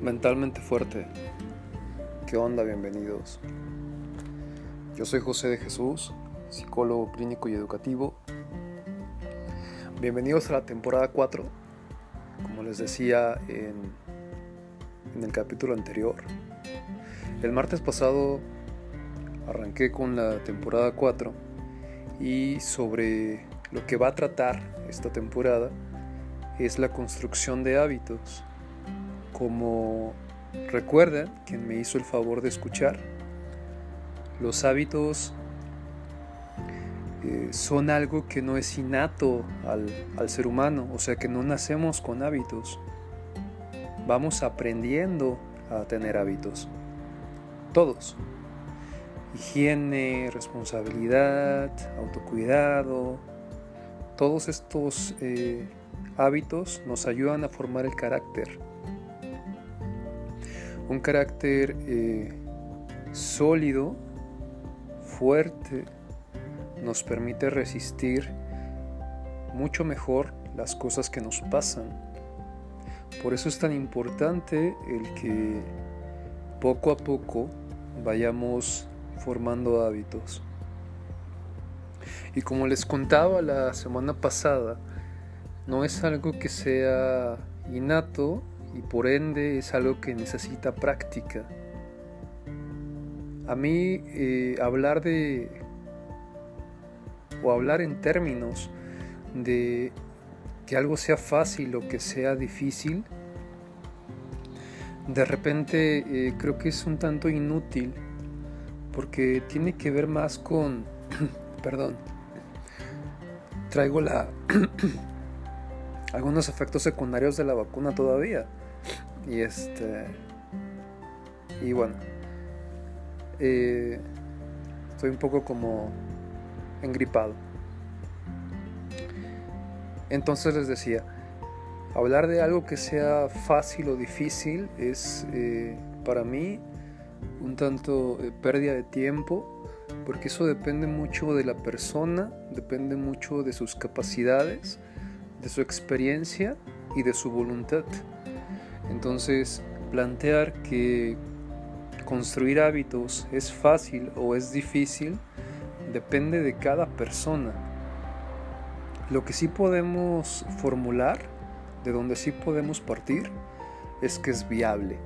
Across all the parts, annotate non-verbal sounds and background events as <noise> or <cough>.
Mentalmente fuerte. ¿Qué onda? Bienvenidos. Yo soy José de Jesús, psicólogo clínico y educativo. Bienvenidos a la temporada 4. Como les decía en, en el capítulo anterior, el martes pasado arranqué con la temporada 4 y sobre lo que va a tratar esta temporada es la construcción de hábitos como recuerdan quien me hizo el favor de escuchar, los hábitos eh, son algo que no es innato al, al ser humano, o sea que no nacemos con hábitos, vamos aprendiendo a tener hábitos, todos. Higiene, responsabilidad, autocuidado, todos estos eh, hábitos nos ayudan a formar el carácter un carácter eh, sólido, fuerte, nos permite resistir mucho mejor las cosas que nos pasan. Por eso es tan importante el que poco a poco vayamos formando hábitos. Y como les contaba la semana pasada, no es algo que sea innato y por ende es algo que necesita práctica. A mí eh, hablar de o hablar en términos de que algo sea fácil o que sea difícil, de repente eh, creo que es un tanto inútil porque tiene que ver más con, <clears throat> perdón, traigo la <clears throat> algunos efectos secundarios de la vacuna todavía. Y este. Y bueno. Eh, estoy un poco como engripado. Entonces les decía, hablar de algo que sea fácil o difícil es eh, para mí un tanto eh, pérdida de tiempo, porque eso depende mucho de la persona, depende mucho de sus capacidades, de su experiencia y de su voluntad. Entonces, plantear que construir hábitos es fácil o es difícil depende de cada persona. Lo que sí podemos formular, de donde sí podemos partir, es que es viable.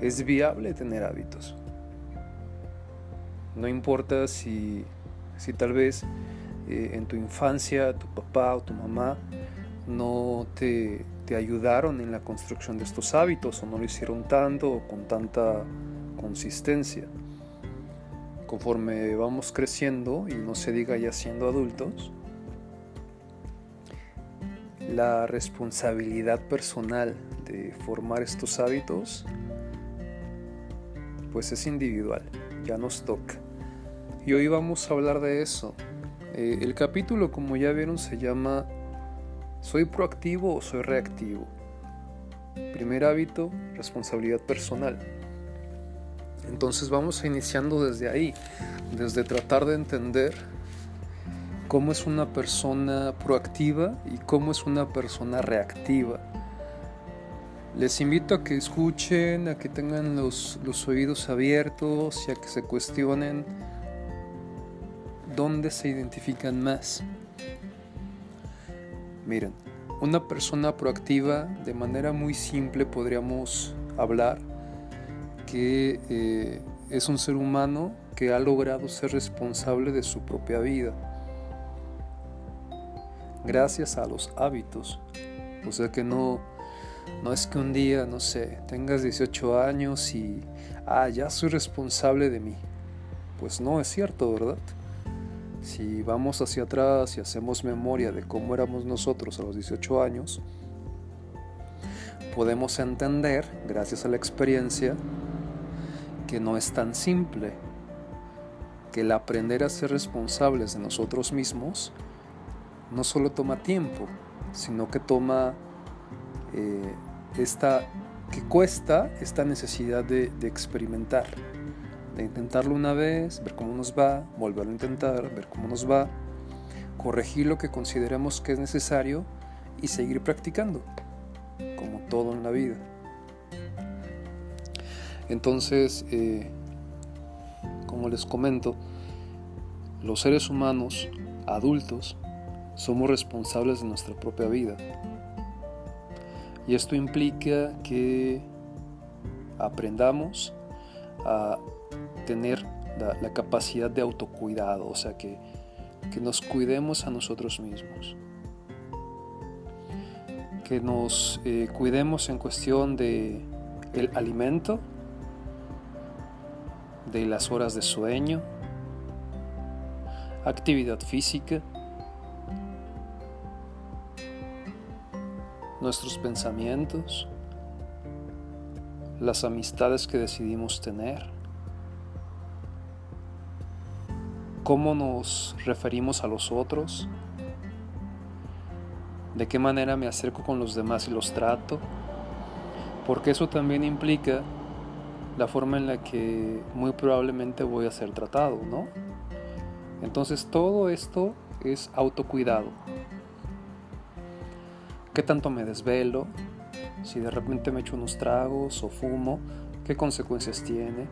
Es viable tener hábitos. No importa si, si tal vez eh, en tu infancia tu papá o tu mamá no te, ayudaron en la construcción de estos hábitos o no lo hicieron tanto o con tanta consistencia. Conforme vamos creciendo y no se diga ya siendo adultos, la responsabilidad personal de formar estos hábitos pues es individual, ya nos toca. Y hoy vamos a hablar de eso. Eh, el capítulo, como ya vieron, se llama ¿Soy proactivo o soy reactivo? Primer hábito, responsabilidad personal. Entonces vamos iniciando desde ahí, desde tratar de entender cómo es una persona proactiva y cómo es una persona reactiva. Les invito a que escuchen, a que tengan los, los oídos abiertos y a que se cuestionen dónde se identifican más. Miren, una persona proactiva, de manera muy simple podríamos hablar que eh, es un ser humano que ha logrado ser responsable de su propia vida gracias a los hábitos. O sea que no, no es que un día, no sé, tengas 18 años y, ah, ya soy responsable de mí. Pues no es cierto, ¿verdad? Si vamos hacia atrás y hacemos memoria de cómo éramos nosotros a los 18 años, podemos entender, gracias a la experiencia, que no es tan simple, que el aprender a ser responsables de nosotros mismos no solo toma tiempo, sino que toma eh, esta, que cuesta esta necesidad de experimentar de intentarlo una vez, ver cómo nos va, volverlo a intentar, ver cómo nos va, corregir lo que consideremos que es necesario y seguir practicando, como todo en la vida. Entonces, eh, como les comento, los seres humanos adultos somos responsables de nuestra propia vida. Y esto implica que aprendamos a tener la, capacidad de autocuidado, o sea, que, que nos cuidemos a nosotros mismos. Que nos eh, cuidemos en cuestión de alimento, de las horas de sueño, actividad física, nuestros pensamientos, las amistades que decidimos tener, cómo nos referimos a los otros, de qué manera me acerco con los demás y los trato, porque eso también implica la forma en la que muy probablemente voy a ser tratado, ¿no? Entonces todo esto es autocuidado. ¿Qué tanto me desvelo? Si de repente me echo unos tragos o fumo, ¿qué consecuencias tiene?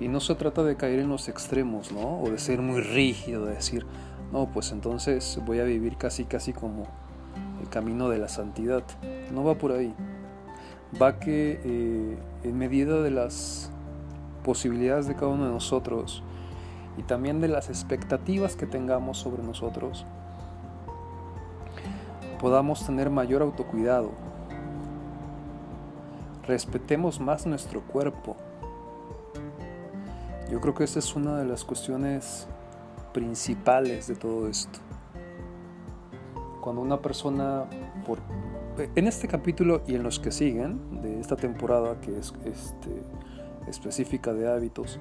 Y no se trata de caer en los extremos, ¿no? O de ser muy rígido, de decir, no, pues entonces voy a vivir casi, casi como el camino de la santidad. No va por ahí. Va que eh, en medida de las posibilidades de cada uno de nosotros, y también de las expectativas que tengamos sobre nosotros, podamos tener mayor autocuidado. Respetemos más nuestro cuerpo. Yo creo que esa es una de las cuestiones principales de todo esto. Cuando una persona, en este capítulo y en los que siguen de esta temporada que es este, específica de hábitos,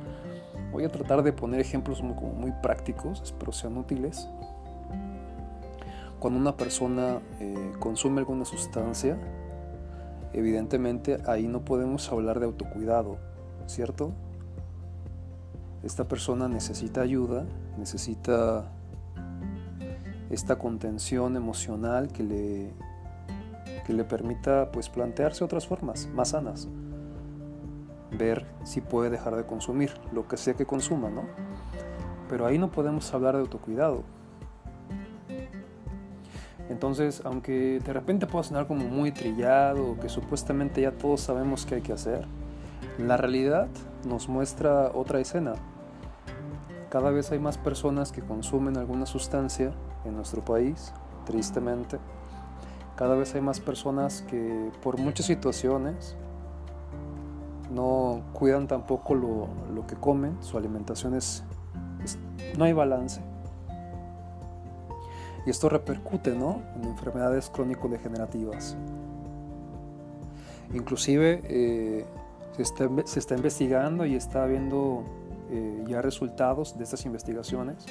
Voy a tratar de poner ejemplos muy, prácticos, espero sean útiles. Cuando una persona eh, consume alguna sustancia, evidentemente ahí no podemos hablar de autocuidado, ¿cierto? Esta persona necesita ayuda, necesita esta contención emocional que le, que le permita pues plantearse otras formas más sanas ver si puede dejar de consumir, lo que sea que consuma, ¿no? Pero ahí no podemos hablar de autocuidado. Entonces, aunque de repente pueda sonar como muy trillado, que supuestamente ya todos sabemos qué hay que hacer, la realidad nos muestra otra escena. Cada vez hay más personas que consumen alguna sustancia en nuestro país, tristemente. Cada vez hay más personas que por muchas situaciones, no cuidan tampoco lo, que comen, su alimentación es, no hay balance. Y esto repercute ¿no? en enfermedades crónico-degenerativas. Inclusive eh, se, está, investigando y está habiendo eh, ya resultados de estas investigaciones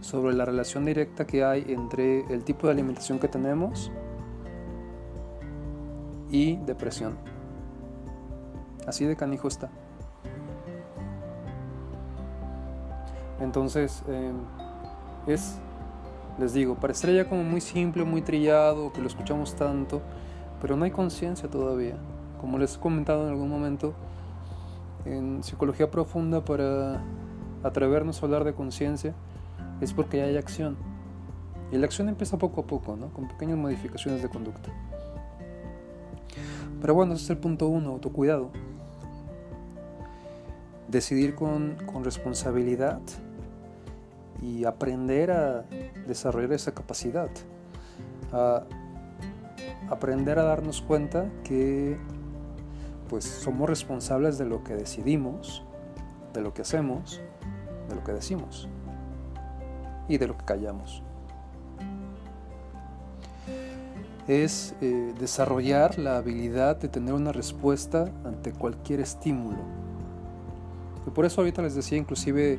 sobre la relación directa que hay entre el tipo de alimentación que tenemos y depresión. Así de canijo está. Entonces, em, es, les digo, parecería ya como muy simple, muy trillado, que lo escuchamos tanto, pero no hay conciencia todavía. Como les he comentado en algún momento, en psicología profunda para atrevernos a hablar de conciencia es porque ya hay acción. Y la acción empieza poco a poco, ¿no? con pequeñas modificaciones de conducta. Pero bueno, ese es el punto uno, autocuidado decidir con, responsabilidad y aprender a desarrollar esa capacidad, a aprender a darnos cuenta que pues somos responsables de lo que decidimos, de lo que hacemos, de lo que decimos y de lo que callamos. Es eh, desarrollar la habilidad de tener una respuesta ante cualquier estímulo y por eso ahorita les decía inclusive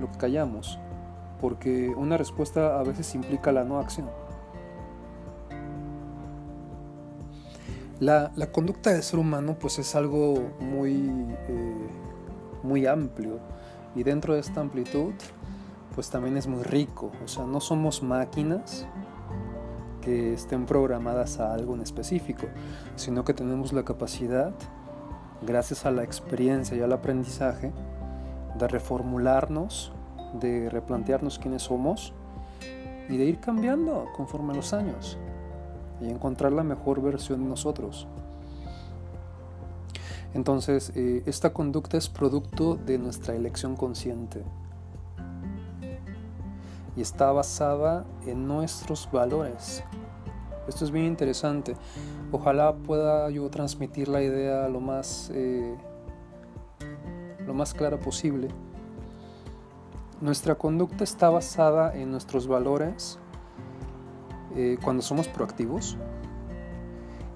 lo que callamos, porque una respuesta a veces implica la no acción. La, conducta del ser humano pues es algo muy, eh, muy amplio y dentro de esta amplitud pues también es muy rico. O sea, no somos máquinas que estén programadas a algo en específico, sino que tenemos la capacidad gracias a la experiencia y al aprendizaje, de reformularnos, de replantearnos quiénes somos y de ir cambiando conforme los años y encontrar la mejor versión de nosotros. Entonces, eh, esta conducta es producto de nuestra elección consciente y está basada en nuestros valores. Esto es bien interesante. Ojalá pueda yo transmitir la idea lo más, eh, lo más clara posible. Nuestra conducta está basada en nuestros valores eh, cuando somos proactivos.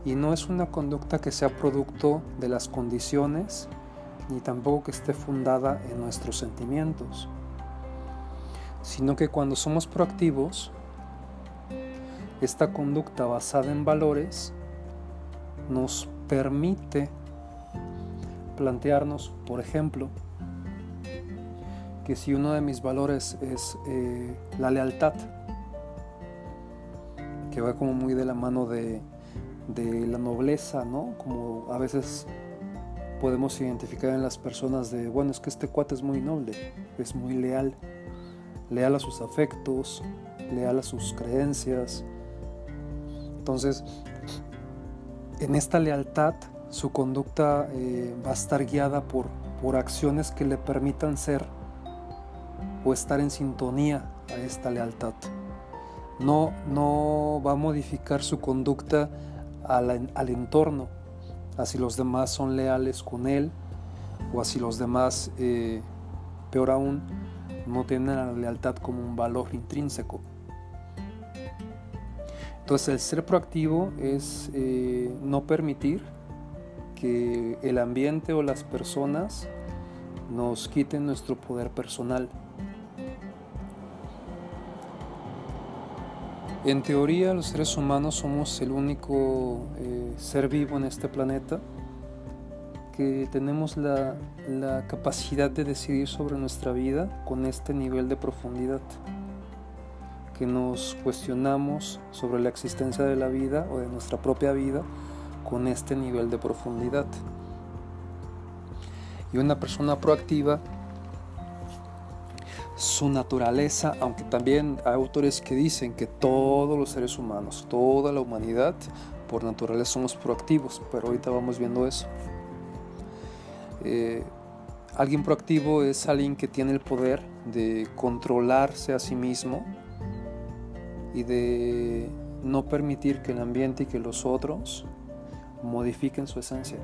Y no es una conducta que sea producto de las condiciones ni tampoco que esté fundada en nuestros sentimientos, sino que cuando somos proactivos, esta conducta basada en valores nos permite plantearnos, por ejemplo, que si uno de mis valores es eh, la lealtad, que va como muy de la mano de, de la nobleza, ¿no? Como a veces podemos identificar en las personas de, bueno, es que este cuate es muy noble, es muy leal, leal a sus afectos, leal a sus creencias. Entonces, en esta lealtad, su conducta eh, va a estar guiada por, por acciones que le permitan ser o estar en sintonía a esta lealtad. No, no va a modificar su conducta al, al entorno, así los demás son leales con él o así los demás, eh, peor aún, no tienen la lealtad como un valor intrínseco. Entonces el ser proactivo es eh, no permitir que el ambiente o las personas nos quiten nuestro poder personal. En teoría los seres humanos somos el único eh, ser vivo en este planeta que tenemos la, la capacidad de decidir sobre nuestra vida con este nivel de profundidad que nos cuestionamos sobre la existencia de la vida o de nuestra propia vida con este nivel de profundidad. Y una persona proactiva, su naturaleza, aunque también hay autores que dicen que todos los seres humanos, toda la humanidad, por naturaleza somos proactivos, pero ahorita vamos viendo eso. Eh, alguien proactivo es alguien que tiene el poder de controlarse a sí mismo y de no permitir que el ambiente y que los otros modifiquen su esencia.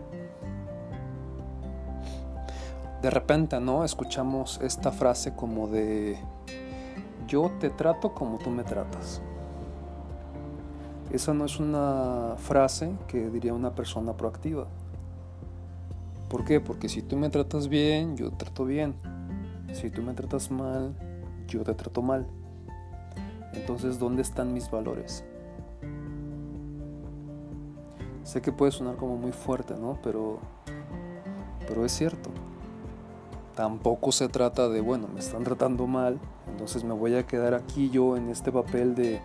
De repente, ¿no? Escuchamos esta frase como de yo te trato como tú me tratas. Esa no es una frase que diría una persona proactiva. ¿Por qué? Porque si tú me tratas bien, yo te trato bien. Si tú me tratas mal, yo te trato mal. Entonces, ¿dónde están mis valores? Sé que puede sonar como muy fuerte, ¿no? Pero, pero es cierto. Tampoco se trata de, bueno, me están tratando mal, entonces me voy a quedar aquí yo en este papel de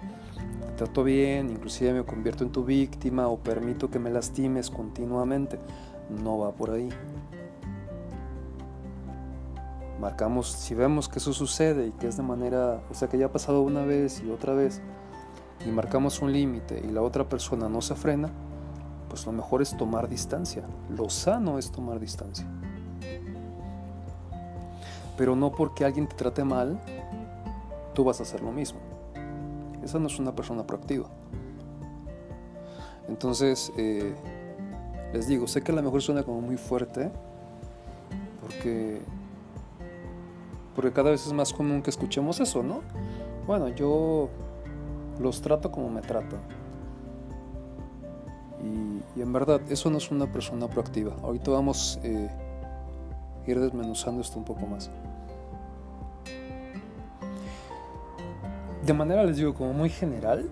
trato bien, inclusive me convierto en tu víctima o permito que me lastimes continuamente. No va por ahí marcamos, si vemos que eso sucede y que es de manera, o sea, que ya ha pasado una vez y otra vez, y marcamos un límite y la otra persona no se frena, pues lo mejor es tomar distancia. Lo sano es tomar distancia. Pero no porque alguien te trate mal, tú vas a hacer lo mismo. Esa no es una persona proactiva. Entonces, eh, les digo, sé que a lo mejor suena como muy fuerte, porque porque cada vez es más común que escuchemos eso, ¿no? Bueno, yo los trato como me tratan. Y, en verdad, eso no es una persona proactiva. Ahorita vamos a eh, ir desmenuzando esto un poco más. De manera, les digo, como muy general,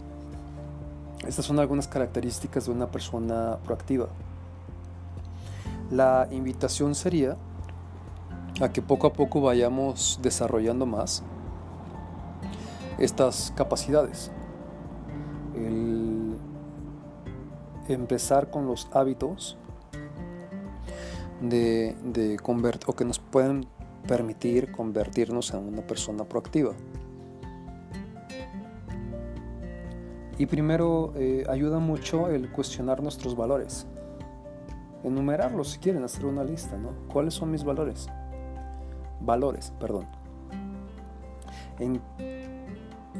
estas son algunas características de una persona proactiva. La invitación sería a que poco a poco vayamos desarrollando más estas capacidades. El empezar con los hábitos de, de o que nos pueden permitir convertirnos en una persona proactiva. Y primero eh, ayuda mucho el cuestionar nuestros valores. Enumerarlos si quieren, hacer una lista, ¿no? ¿Cuáles son mis valores? Valores, perdón. ¿En,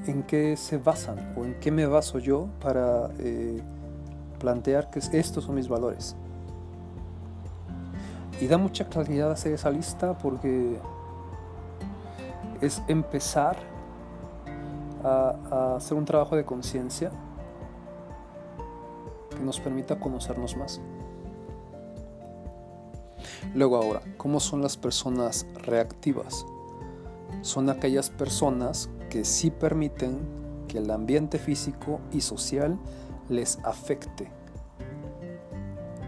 en qué se basan o en qué me baso yo para eh, plantear que estos son mis valores? Y da mucha claridad hacer esa lista porque es empezar a, hacer un trabajo de conciencia que nos permita conocernos más. Luego ahora, ¿cómo son las personas reactivas? Son aquellas personas que sí permiten que el ambiente físico y social les afecte.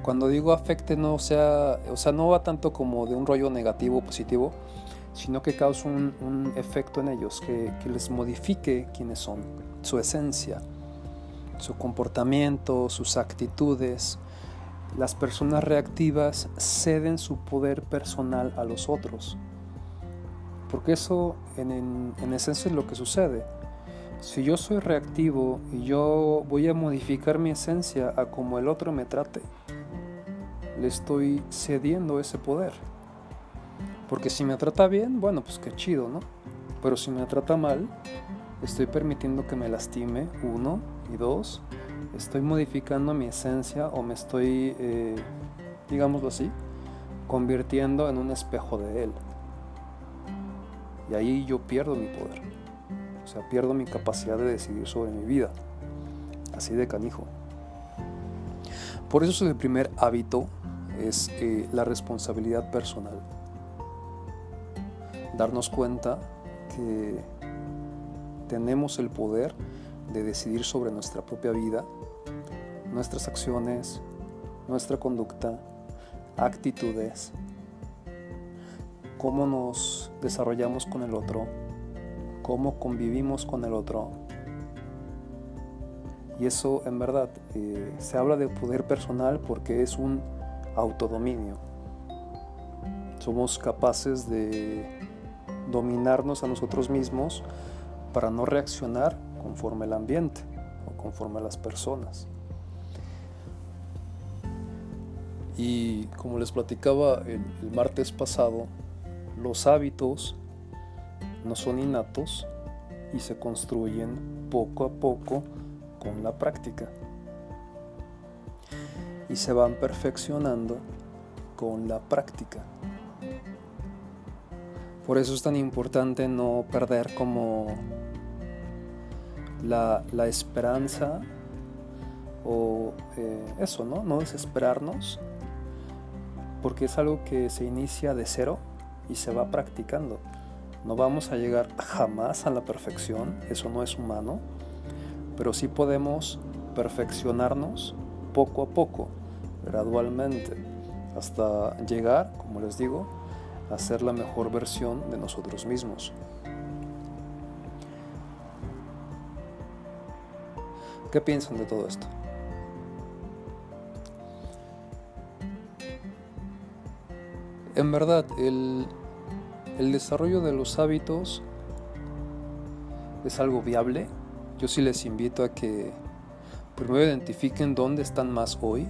Cuando digo afecte no sea, o sea, no va tanto como de un rollo negativo o positivo, sino que causa un, efecto en ellos que, les modifique quiénes son, su esencia, su comportamiento, sus actitudes. Las personas reactivas ceden su poder personal a los otros, porque eso en, en esencia es lo que sucede. Si yo soy reactivo y yo voy a modificar mi esencia a como el otro me trate, le estoy cediendo ese poder. Porque si me trata bien, bueno, pues qué chido, ¿no? Pero si me trata mal, estoy permitiendo que me lastime, uno, y dos, estoy modificando mi esencia o me estoy, eh, digámoslo así, convirtiendo en un espejo de él. Y ahí yo pierdo mi poder. O sea, pierdo mi capacidad de decidir sobre mi vida. Así de canijo. Por eso el primer hábito es eh, la responsabilidad personal darnos cuenta que tenemos el poder de decidir sobre nuestra propia vida, nuestras acciones, nuestra conducta, actitudes, cómo nos desarrollamos con el otro, cómo convivimos con el otro. Y eso en verdad eh, se habla de poder personal porque es un autodominio. Somos capaces de dominarnos a nosotros mismos para no reaccionar conforme el ambiente o conforme a las personas. Y como les platicaba el, el martes pasado, los hábitos no son innatos y se construyen poco a poco con la práctica. Y se van perfeccionando con la práctica. Por eso es tan importante no perder como la, esperanza o eh, eso, ¿no? No desesperarnos, porque es algo que se inicia de cero y se va practicando. No vamos a llegar jamás a la perfección, eso no es humano, pero sí podemos perfeccionarnos poco a poco, gradualmente, hasta llegar, como les digo, a ser la mejor versión de nosotros mismos. ¿Qué piensan de todo esto? En verdad, el, el desarrollo de los hábitos es algo viable. Yo sí les invito a que primero identifiquen dónde están más hoy,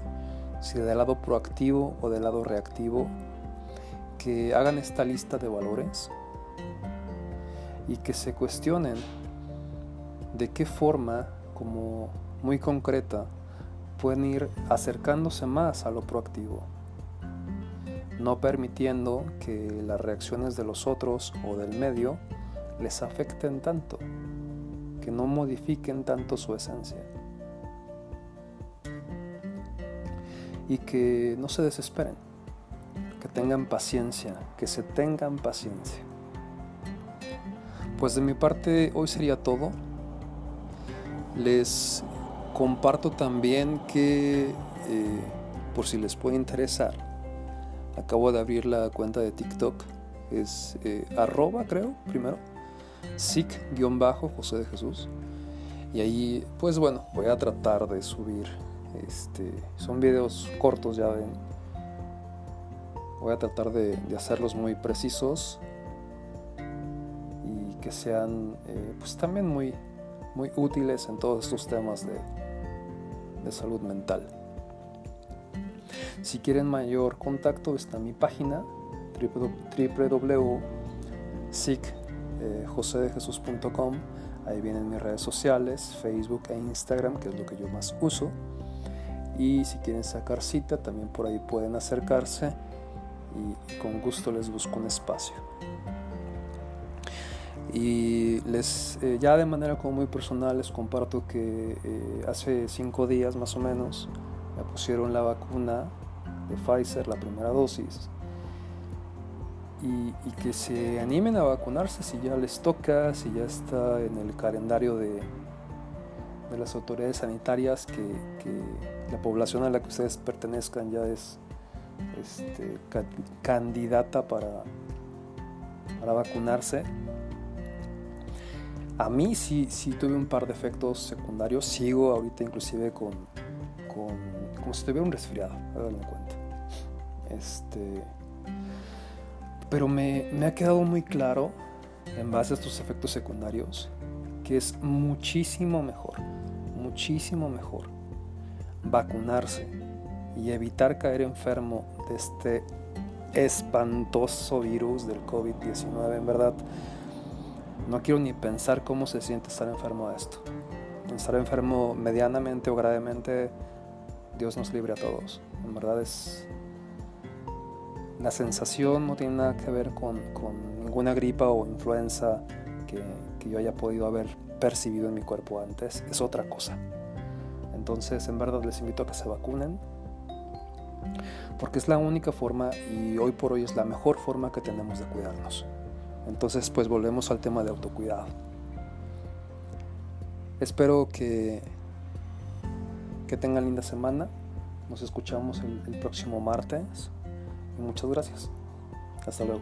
si del lado proactivo o del lado reactivo que hagan esta lista de valores y que se cuestionen de qué forma, como muy concreta, pueden ir acercándose más a lo proactivo, no permitiendo que las reacciones de los otros o del medio les afecten tanto, que no modifiquen tanto su esencia. Y que no se desesperen que tengan paciencia, que se tengan paciencia. Pues de mi parte hoy sería todo. Les comparto también que, eh, por si les puede interesar, acabo de abrir la cuenta de TikTok. Es eh, arroba, creo, primero. SIC-José de Jesús. Y ahí, pues bueno, voy a tratar de subir. Este, son videos cortos, ya ven, Voy a tratar de, hacerlos muy precisos y que sean eh, pues también muy, muy útiles en todos estos temas de, de salud mental. Si quieren mayor contacto está mi página www.sicjosedejesus.com Ahí vienen mis redes sociales, Facebook e Instagram, que es lo que yo más uso. Y si quieren sacar cita, también por ahí pueden acercarse y con gusto les busco un espacio. Y les, eh, ya de manera como muy personal les comparto que eh, hace cinco días más o menos me pusieron la vacuna de Pfizer, la primera dosis. Y, que se animen a vacunarse si ya les toca, si ya está en el calendario de, de las autoridades sanitarias que, que, la población a la que ustedes pertenezcan ya es este, candidata para, para vacunarse. A mí sí, sí tuve un par de efectos secundarios, sigo ahorita inclusive con, con como si tuviera un resfriado, háganme cuenta. Este, pero me, me, ha quedado muy claro, en base a estos efectos secundarios, que es muchísimo mejor, muchísimo mejor vacunarse y evitar caer enfermo de este espantoso virus del COVID-19. En verdad, no quiero ni pensar cómo se siente estar enfermo de esto. Estar enfermo medianamente o gravemente, Dios nos libre a todos. En verdad es... La sensación no tiene nada que ver con, ninguna gripa o influenza que, que yo haya podido haber percibido en mi cuerpo antes. Es otra cosa. Entonces, en verdad les invito a que se vacunen, porque es la única forma y hoy por hoy es la mejor forma que tenemos de cuidarnos. Entonces, pues volvemos al tema de autocuidado. Espero que, que tengan linda semana. Nos escuchamos el, el próximo martes. Y muchas gracias. Hasta luego.